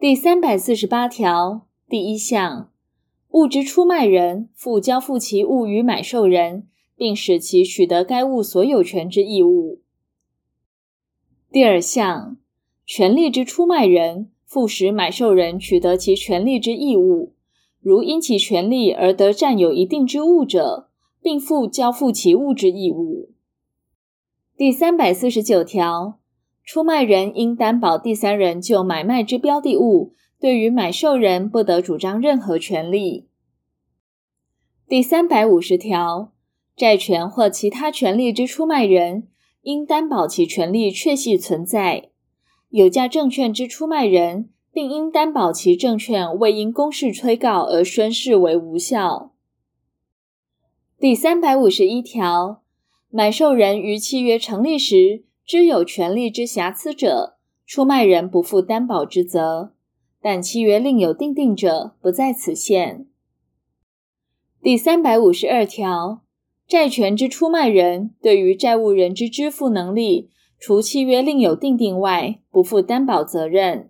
第三百四十八条第一项，物之出卖人负交付其物于买受人，并使其取得该物所有权之义务。第二项，权利之出卖人负使买受人取得其权利之义务，如因其权利而得占有一定之物者，并负交付其物之义务。第三百四十九条。出卖人应担保第三人就买卖之标的物，对于买受人不得主张任何权利。第三百五十条，债权或其他权利之出卖人，应担保其权利确系存在；有价证券之出卖人，并应担保其证券未因公示催告而宣示为无效。第三百五十一条，买受人于契约成立时，知有权利之瑕疵者，出卖人不负担保之责，但契约另有订定者，不在此限。第三百五十二条，债权之出卖人对于债务人之支付能力，除契约另有订定外，不负担保责任。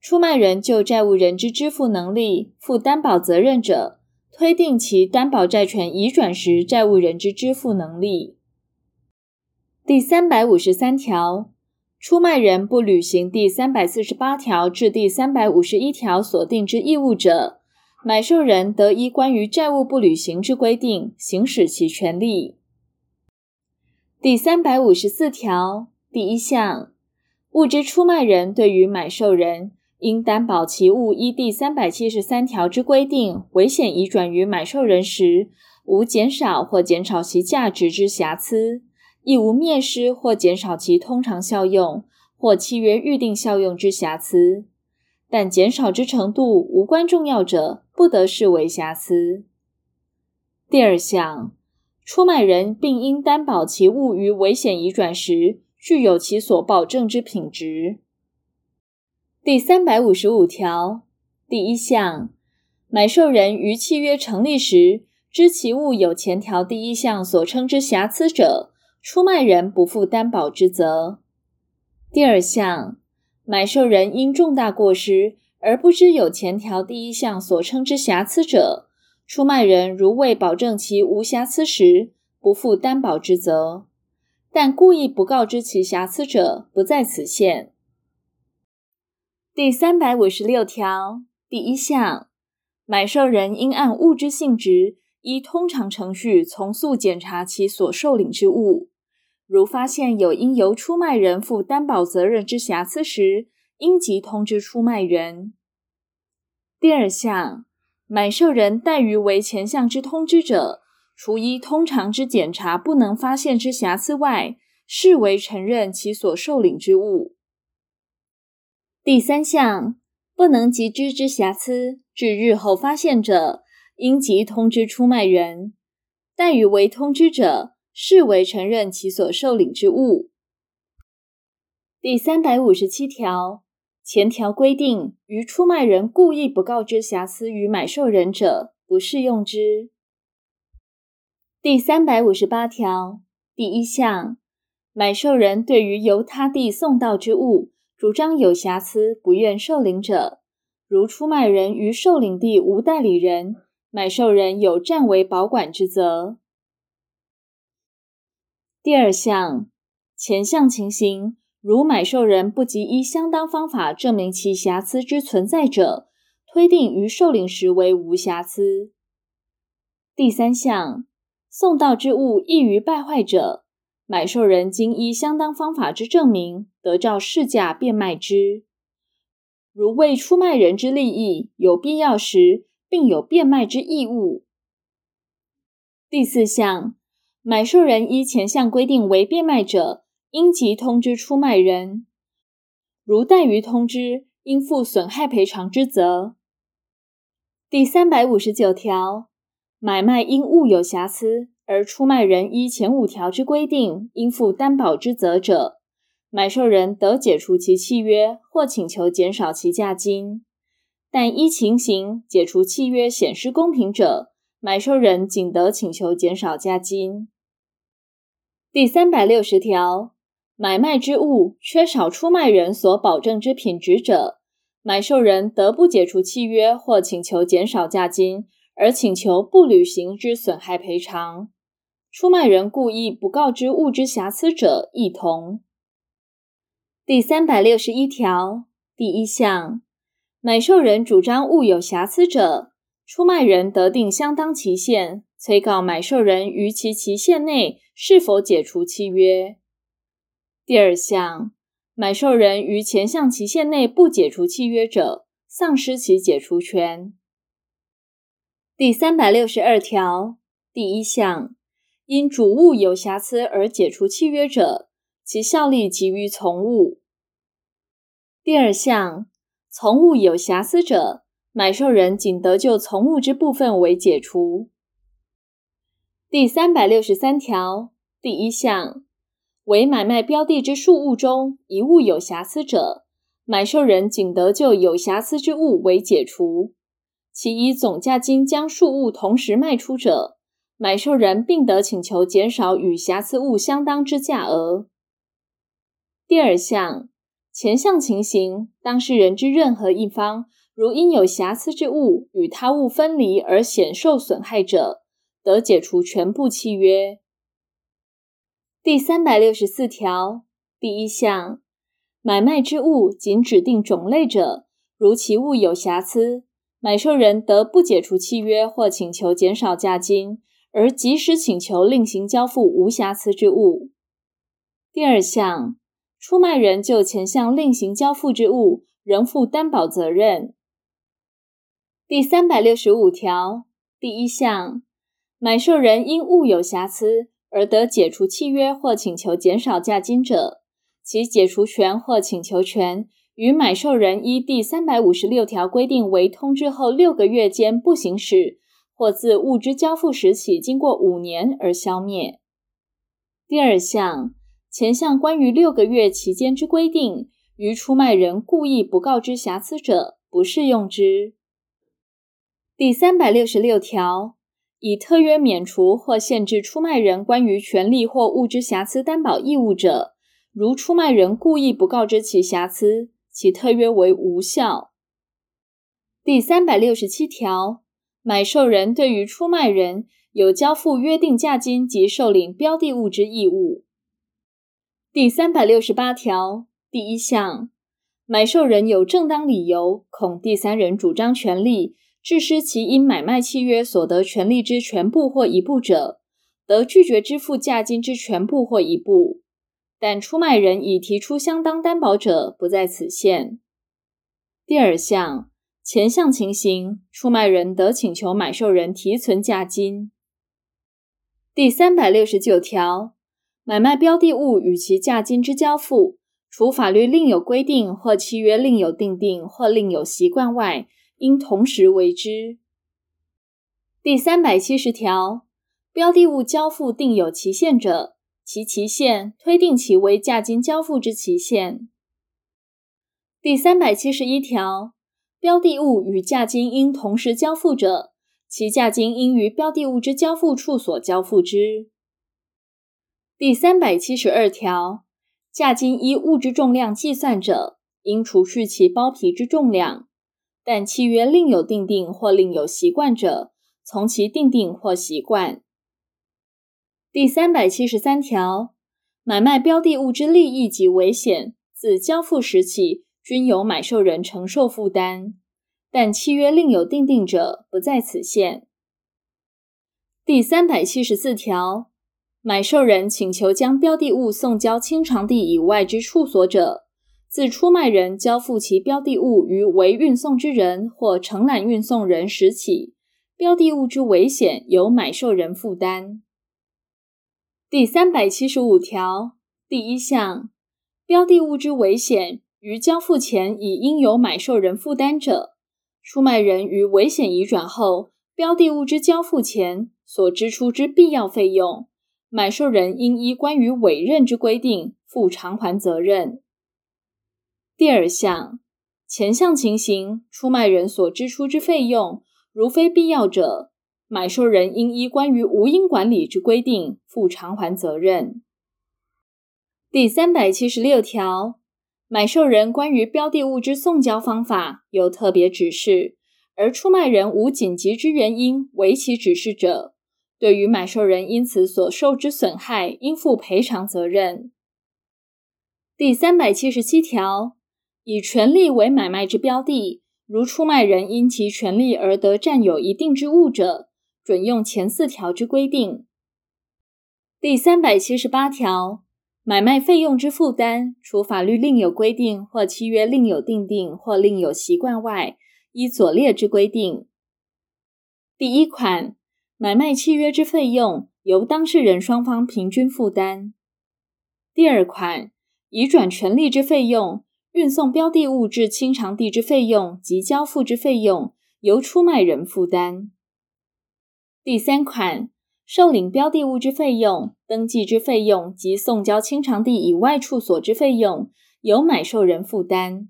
出卖人就债务人之支付能力负担保责任者，推定其担保债权移转时债务人之支付能力。第三百五十三条，出卖人不履行第三百四十八条至第三百五十一条所定之义务者，买受人得依关于债务不履行之规定行使其权利。第三百五十四条第一项，物之出卖人对于买受人，应担保其物依第三百七十三条之规定危险移转于买受人时，无减少或减少其价值之瑕疵。亦无灭失或减少其通常效用或契约预定效用之瑕疵，但减少之程度无关重要者，不得视为瑕疵。第二项，出卖人并应担保其物于危险移转时具有其所保证之品质。第三百五十五条第一项，买受人于契约成立时知其物有前条第一项所称之瑕疵者，出卖人不负担保之责。第二项，买受人因重大过失而不知有前条第一项所称之瑕疵者，出卖人如未保证其无瑕疵时，不负担保之责，但故意不告知其瑕疵者，不在此限。第三百五十六条第一项，买受人应按物之性质，依通常程序从速检查其所受领之物，如发现有应由出卖人负担保责任之瑕疵时，应即通知出卖人。第二项，买受人怠于为前项之通知者，除依通常之检查不能发现之瑕疵外，视为承认其所受领之物。第三项，不能及知之瑕疵，至日后发现者，应即通知出卖人，怠于为通知者，视为承认其所受领之物。第三百五十七条前条规定，于出卖人故意不告知瑕疵于买受人者，不适用之。第三百五十八条第一项，买受人对于由他地送到之物，主张有瑕疵，不愿受领者，如出卖人于受领地无代理人。买受人有占为保管之责。第二项，前项情形，如买受人不及依相当方法证明其瑕疵之存在者，推定于受领时为无瑕疵。第三项，送到之物易于败坏者，买受人经依相当方法之证明，得照市价变卖之。如为出卖人之利益有必要时，并有变卖之义务。第四项，买受人依前项规定为变卖者，应即通知出卖人；如怠于通知，应负损害赔偿之责。第三百五十九条，买卖因物有瑕疵，而出卖人依前五条之规定应负担保之责者，买受人得解除其契约，或请求减少其价金。但依情形解除契约显失公平者，买受人仅得请求减少价金。第三百六十条，买卖之物缺少出卖人所保证之品质者，买受人得不解除契约或请求减少价金，而请求不履行之损害赔偿。出卖人故意不告知物之瑕疵者，亦同。第三百六十一条第一项，买受人主张物有瑕疵者，出卖人得定相当期限，催告买受人于其期限内是否解除契约。第二项，买受人于前项期限内不解除契约者，丧失其解除权。第三百六十二条第一项，因主物有瑕疵而解除契约者，其效力及于从物。第二项，从物有瑕疵者，买受人仅得就从物之部分为解除。第三百六十三条第一项，为买卖标的之数物中一物有瑕疵者，买受人仅得就有瑕疵之物为解除。其以总价金将数物同时卖出者，买受人并得请求减少与瑕疵物相当之价额。第二项，前项情形，当事人之任何一方，如因有瑕疵之物与他物分离而显受损害者，得解除全部契约。第三百六十四条第一项，买卖之物仅指定种类者，如其物有瑕疵。买受人得不解除契约或请求减少价金，而即时请求另行交付无瑕疵之物。第二项，出卖人就前项另行交付之物，仍负担保责任。第三百六十五条第一项，买受人因物有瑕疵而得解除契约或请求减少价金者，其解除权或请求权，于买受人依第三百五十六条规定为通知后六个月间不行使，或自物之交付时起经过五年而消灭。第二项，前项关于六个月期间之规定，于出卖人故意不告知瑕疵者，不适用之。第三百六十六条，以特约免除或限制出卖人关于权利或物质瑕疵担保义务者，如出卖人故意不告知其瑕疵。其特约为无效。第三百六十七条，买受人对于出卖人有交付约定价金及受领标的物之义务。第三百六十八条第一项，买受人有正当理由恐第三人主张权利，致失其因买卖契约所得权利之全部或一部者，得拒绝支付价金之全部或一部。但出卖人已提出相当担保者，不在此限。第二项，前项情形，出卖人得请求买受人提存价金。第三百六十九条，买卖标的物与其价金之交付，除法律另有规定或契约另有订定或另有习惯外，应同时为之。第三百七十条，标的物交付定有期限者。其期限推定其为价金交付之期限。第三百七十一条，标的物与价金应同时交付者，其价金应于标的物之交付处所交付之。第三百七十二条，价金依物之重量计算者，应除去其包皮之重量，但契约另有定定或另有习惯者，从其定定或习惯。第三百七十三条，买卖标的物之利益及危险，自交付时起，均由买受人承受负担，但契约另有定定者，不在此限。第三百七十四条，买受人请求将标的物送交清偿地以外之处所者，自出卖人交付其标的物于为运送之人或承揽运送人时起，标的物之危险由买受人负担。第三百七十五条第一项，标的物之危险于交付前已应由买受人负担者，出卖人于危险移转后，标的物之交付前所支出之必要费用，买受人应依关于委任之规定负偿还责任。第二项，前项情形，出卖人所支出之费用，如非必要者，买受人应依关于无因管理之规定负偿还责任。第三百七十六条，买受人关于标的物之送交方法有特别指示，而出卖人无紧急之原因违其指示者，对于买受人因此所受之损害，应负赔偿责任。第三百七十七条，以权利为买卖之标的，如出卖人因其权利而得占有一定之物者，准用前四条之规定。第三百七十八条。买卖费用之负担，除法律另有规定或契约另有订定或另有习惯外，依左列之规定：第一款，买卖契约之费用由当事人双方平均负担；第二款，移转权利之费用、运送标的物至清偿地之费用及交付之费用由出卖人负担；第三款。受领标的物之费用、登记之费用及送交清偿地以外处所之费用，由买受人负担。